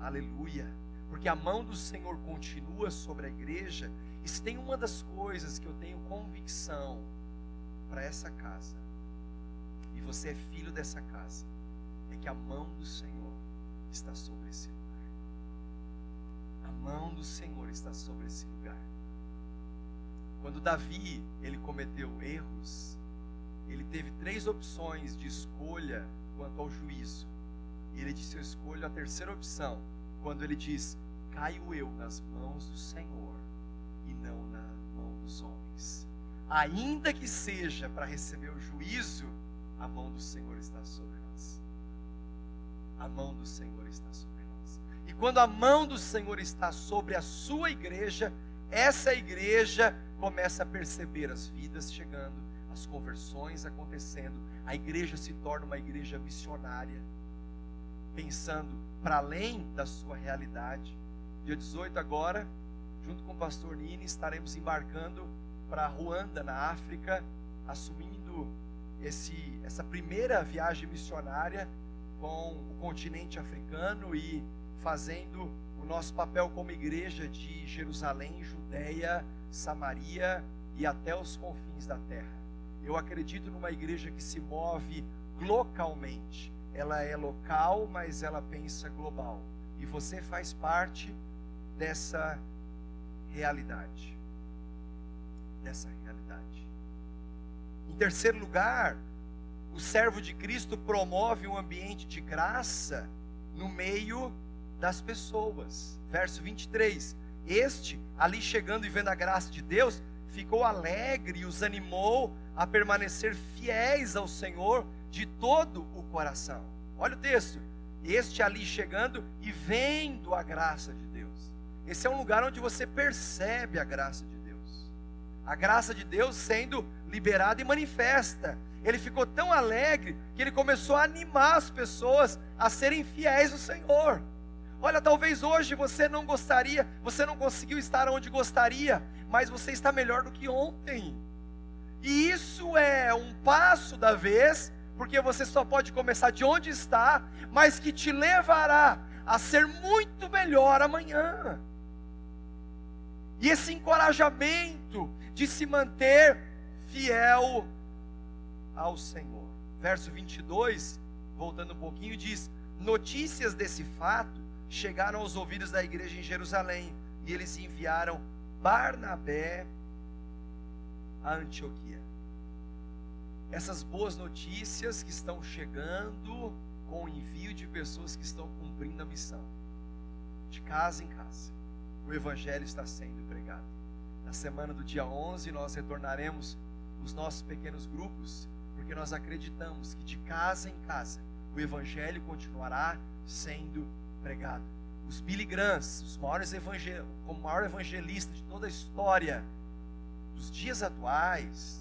A: Aleluia. Porque a mão do Senhor continua sobre a igreja. E se tem uma das coisas que eu tenho convicção para essa casa, e você é filho dessa casa, é que a mão do Senhor está sobre esse lugar mão do Senhor está sobre esse lugar. Quando Davi ele cometeu erros, ele teve três opções de escolha quanto ao juízo. E ele disse: Eu escolho a terceira opção, quando ele diz: Caio eu nas mãos do Senhor e não na mão dos homens. Ainda que seja para receber o juízo, a mão do Senhor está sobre nós. A mão do Senhor está sobre nós. E quando a mão do Senhor está sobre a sua igreja, essa igreja começa a perceber as vidas chegando, as conversões acontecendo, a igreja se torna uma igreja missionária, pensando para além da sua realidade. Dia 18 agora, junto com o pastor Nini, estaremos embarcando para Ruanda, na África, assumindo esse, essa primeira viagem missionária com o continente africano e fazendo o nosso papel como igreja de Jerusalém, Judéia, Samaria e até os confins da terra. Eu acredito numa igreja que se move localmente. Ela é local, mas ela pensa global. E você faz parte dessa realidade. Dessa realidade. Em terceiro lugar, o servo de Cristo promove um ambiente de graça no meio das pessoas. Verso 23. Este, ali chegando e vendo a graça de Deus, ficou alegre e os animou a permanecer fiéis ao Senhor de todo o coração. Olha o texto. Este ali chegando e vendo a graça de Deus. Esse é um lugar onde você percebe a graça de Deus. A graça de Deus sendo liberada e manifesta. Ele ficou tão alegre que ele começou a animar as pessoas a serem fiéis ao Senhor. Olha, talvez hoje você não gostaria, você não conseguiu estar onde gostaria, mas você está melhor do que ontem. E isso é um passo da vez, porque você só pode começar de onde está, mas que te levará a ser muito melhor amanhã. E esse encorajamento de se manter fiel ao Senhor. Verso 22, voltando um pouquinho, diz: Notícias desse fato chegaram aos ouvidos da igreja em Jerusalém, e eles enviaram Barnabé a Antioquia. Essas boas notícias que estão chegando com o envio de pessoas que estão cumprindo a missão, de casa em casa, o Evangelho está sendo pregado. Na semana do dia 11, nós retornaremos os nossos pequenos grupos, porque nós acreditamos que de casa em casa o Evangelho continuará sendo pregado. Os Billy Grahams, os maiores evangel... como maior evangelista de toda a história dos dias atuais,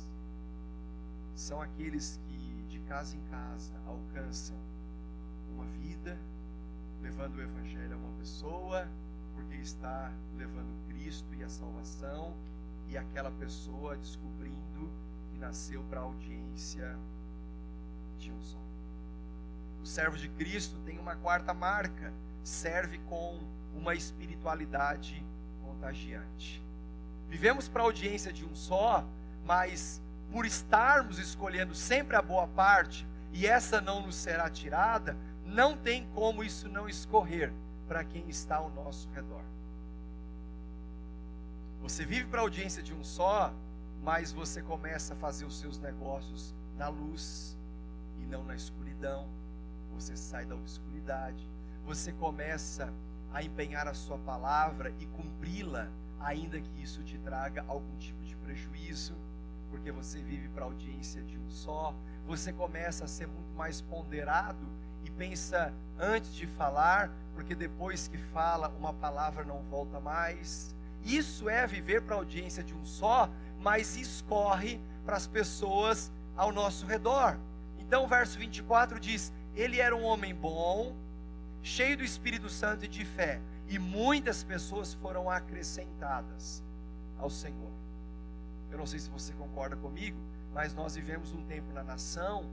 A: são aqueles que de casa em casa alcançam uma vida, levando o Evangelho a uma pessoa, porque está levando Cristo e a salvação, e aquela pessoa descobrindo que nasceu para a audiência de um só. O servo de Cristo tem uma quarta marca, serve com uma espiritualidade contagiante. Vivemos para a audiência de um só, mas por estarmos escolhendo sempre a boa parte, e essa não nos será tirada, não tem como isso não escorrer para quem está ao nosso redor. Você vive para a audiência de um só, mas você começa a fazer os seus negócios na luz e não na escuridão. Você sai da obscuridade. Você começa a empenhar a sua palavra e cumpri-la, ainda que isso te traga algum tipo de prejuízo, porque você vive para a audiência de um só. Você começa a ser muito mais ponderado e pensa antes de falar, porque depois que fala, uma palavra não volta mais. Isso é viver para a audiência de um só, mas escorre para as pessoas ao nosso redor. Então, o verso 24 diz: Ele era um homem bom, cheio do Espírito Santo e de fé, e muitas pessoas foram acrescentadas ao Senhor. Eu não sei se você concorda comigo, mas nós vivemos um tempo na nação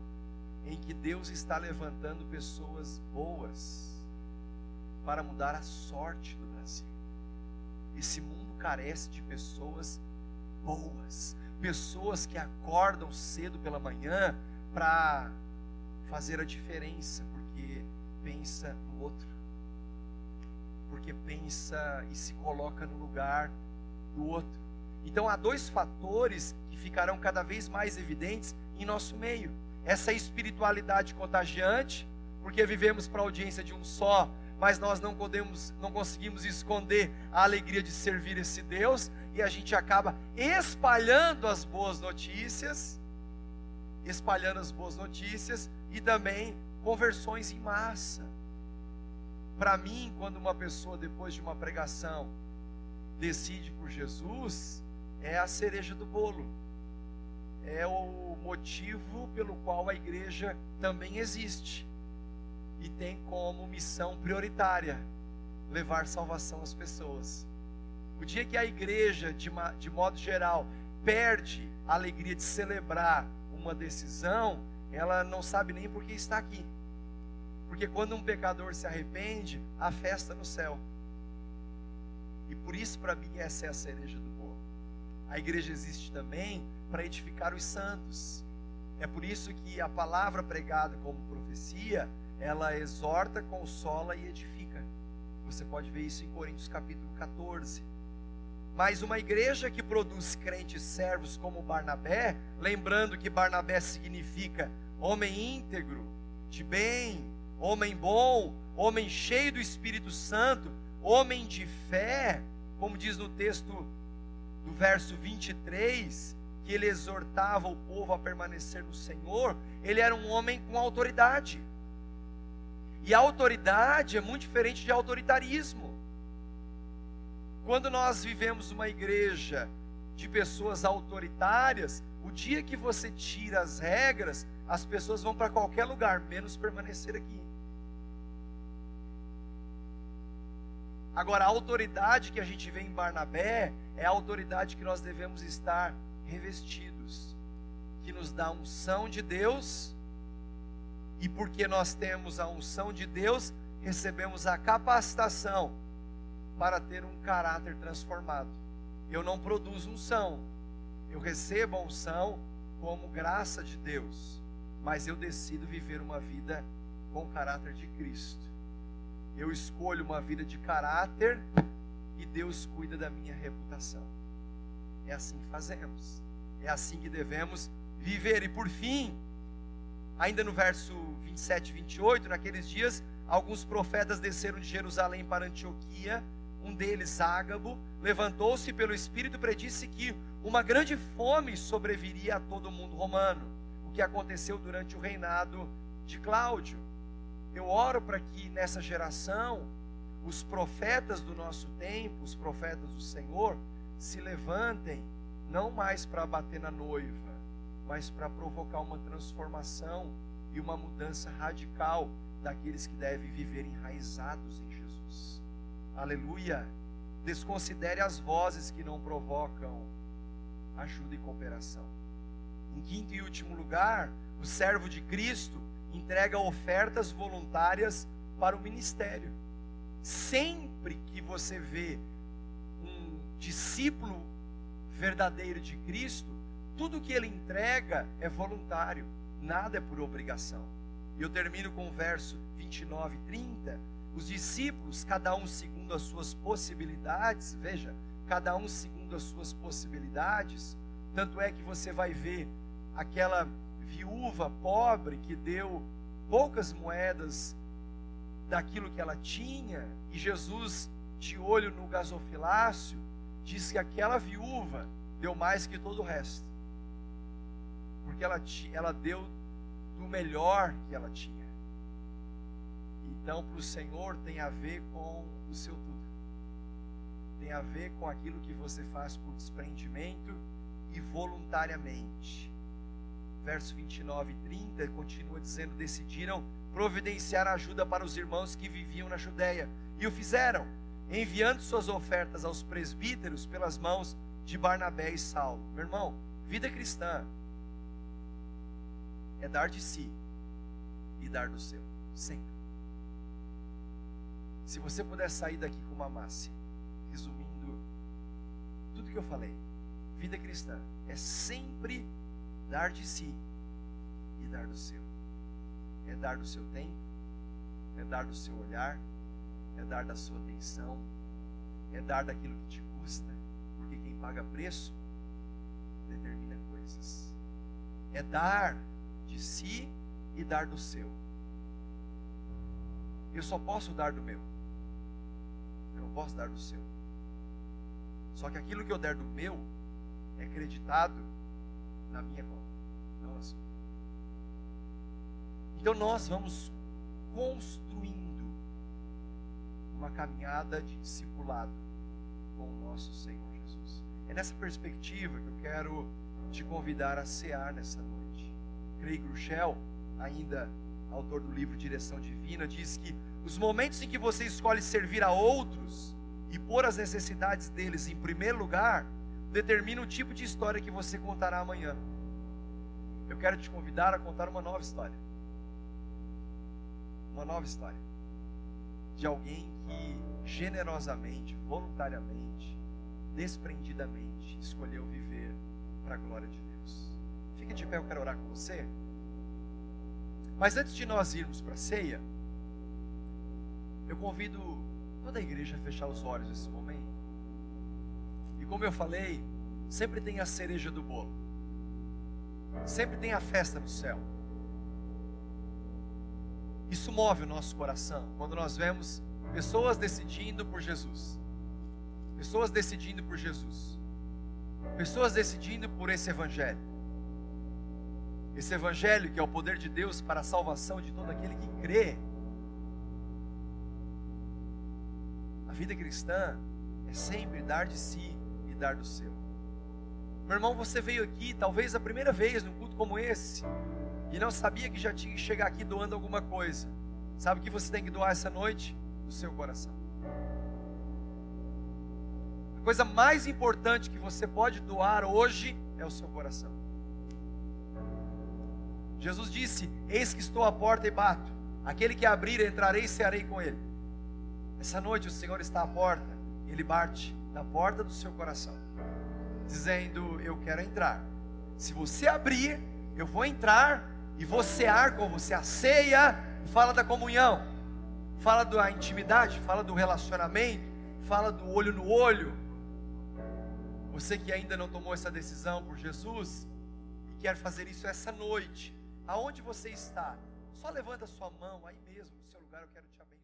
A: em que Deus está levantando pessoas boas para mudar a sorte do Brasil. Esse mundo carece de pessoas boas, pessoas que acordam cedo pela manhã para fazer a diferença, porque pensa no outro, porque pensa e se coloca no lugar do outro. Então há dois fatores que ficarão cada vez mais evidentes em nosso meio. Essa espiritualidade contagiante, porque vivemos para a audiência de um só, mas nós não podemos, não conseguimos esconder a alegria de servir esse Deus e a gente acaba espalhando as boas notícias, espalhando as boas notícias e também conversões em massa. Para mim, quando uma pessoa depois de uma pregação decide por Jesus, é a cereja do bolo. É o motivo pelo qual a igreja também existe e tem como missão prioritária levar salvação às pessoas. O dia que a igreja, de, de modo geral, perde a alegria de celebrar uma decisão, ela não sabe nem por que está aqui. Porque quando um pecador se arrepende, há festa no céu. E por isso, para mim, essa é a cereja do bolo. A igreja existe também para edificar os santos. É por isso que a palavra pregada como profecia ela exorta, consola e edifica. Você pode ver isso em Coríntios capítulo 14. Mas uma igreja que produz crentes servos como Barnabé, lembrando que Barnabé significa homem íntegro, de bem, homem bom, homem cheio do Espírito Santo, homem de fé, como diz no texto do verso 23, que ele exortava o povo a permanecer no Senhor, ele era um homem com autoridade. E autoridade é muito diferente de autoritarismo. Quando nós vivemos uma igreja de pessoas autoritárias, o dia que você tira as regras, as pessoas vão para qualquer lugar, menos permanecer aqui. Agora, a autoridade que a gente vê em Barnabé é a autoridade que nós devemos estar revestidos, que nos dá unção de Deus e porque nós temos a unção de Deus, recebemos a capacitação para ter um caráter transformado. Eu não produzo unção, eu recebo a unção como graça de Deus, mas eu decido viver uma vida com o caráter de Cristo. Eu escolho uma vida de caráter e Deus cuida da minha reputação. É assim que fazemos, é assim que devemos viver. E por fim, ainda no verso 27 e 28, naqueles dias, alguns profetas desceram de Jerusalém para Antioquia. Um deles, Ágabo, levantou-se pelo Espírito e predisse que uma grande fome sobreviria a todo o mundo romano, o que aconteceu durante o reinado de Cláudio. Eu oro para que nessa geração, os profetas do nosso tempo, os profetas do Senhor, se levantem, não mais para bater na noiva, mas para provocar uma transformação e uma mudança radical daqueles que devem viver enraizados em Jesus. Aleluia! Desconsidere as vozes que não provocam ajuda e cooperação. Em quinto e último lugar, o servo de Cristo entrega ofertas voluntárias para o ministério. Sempre que você vê um discípulo verdadeiro de Cristo, tudo que ele entrega é voluntário nada é por obrigação. E eu termino com o verso 29 e 30. Os discípulos, cada um segundo as suas possibilidades, veja, cada um segundo as suas possibilidades. Tanto é que você vai ver aquela viúva pobre que deu poucas moedas daquilo que ela tinha, e Jesus, de olho no gasofilácio, diz que aquela viúva deu mais que todo o resto porque ela, ela deu do melhor que ela tinha. Então, para o Senhor tem a ver com o seu tudo. Tem a ver com aquilo que você faz por desprendimento e voluntariamente. Verso 29 e 30 continua dizendo: Decidiram providenciar ajuda para os irmãos que viviam na Judéia, e o fizeram, enviando suas ofertas aos presbíteros pelas mãos de Barnabé e Saulo. Meu irmão, vida cristã é dar de si e dar do seu, sempre. Se você puder sair daqui com uma máxima, resumindo tudo que eu falei, vida cristã é sempre dar de si e dar do seu. É dar do seu tempo, é dar do seu olhar, é dar da sua atenção, é dar daquilo que te custa, porque quem paga preço, determina coisas. É dar de si e dar do seu. Eu só posso dar do meu. Eu não posso dar do seu. Só que aquilo que eu der do meu é acreditado na minha conta, não na sua. Então nós vamos construindo uma caminhada de discipulado com o nosso Senhor Jesus. É nessa perspectiva que eu quero te convidar a cear nessa noite. Craig Rochelle, ainda autor do livro Direção Divina, diz que os momentos em que você escolhe servir a outros e pôr as necessidades deles em primeiro lugar, determina o tipo de história que você contará amanhã. Eu quero te convidar a contar uma nova história. Uma nova história. De alguém que generosamente, voluntariamente, desprendidamente escolheu viver para a glória de Deus. Fique de pé, eu quero orar com você. Mas antes de nós irmos para a ceia, eu convido toda a igreja a fechar os olhos nesse momento. Como eu falei, sempre tem a cereja do bolo. Sempre tem a festa no céu. Isso move o nosso coração quando nós vemos pessoas decidindo por Jesus. Pessoas decidindo por Jesus. Pessoas decidindo por esse evangelho. Esse evangelho que é o poder de Deus para a salvação de todo aquele que crê. A vida cristã é sempre dar de si e dar do seu. Meu irmão, você veio aqui, talvez a primeira vez num culto como esse, e não sabia que já tinha que chegar aqui doando alguma coisa. Sabe o que você tem que doar essa noite? O seu coração. A coisa mais importante que você pode doar hoje é o seu coração. Jesus disse: Eis que estou à porta e bato. Aquele que abrir, entrarei e cearei com ele. Essa noite o Senhor está à porta, ele bate na porta do seu coração, dizendo: Eu quero entrar. Se você abrir, eu vou entrar e vou cear com você. A ceia fala da comunhão, fala da intimidade, fala do relacionamento, fala do olho no olho. Você que ainda não tomou essa decisão por Jesus e quer fazer isso essa noite, aonde você está, só levanta sua mão aí mesmo, no seu lugar, eu quero te abençoar.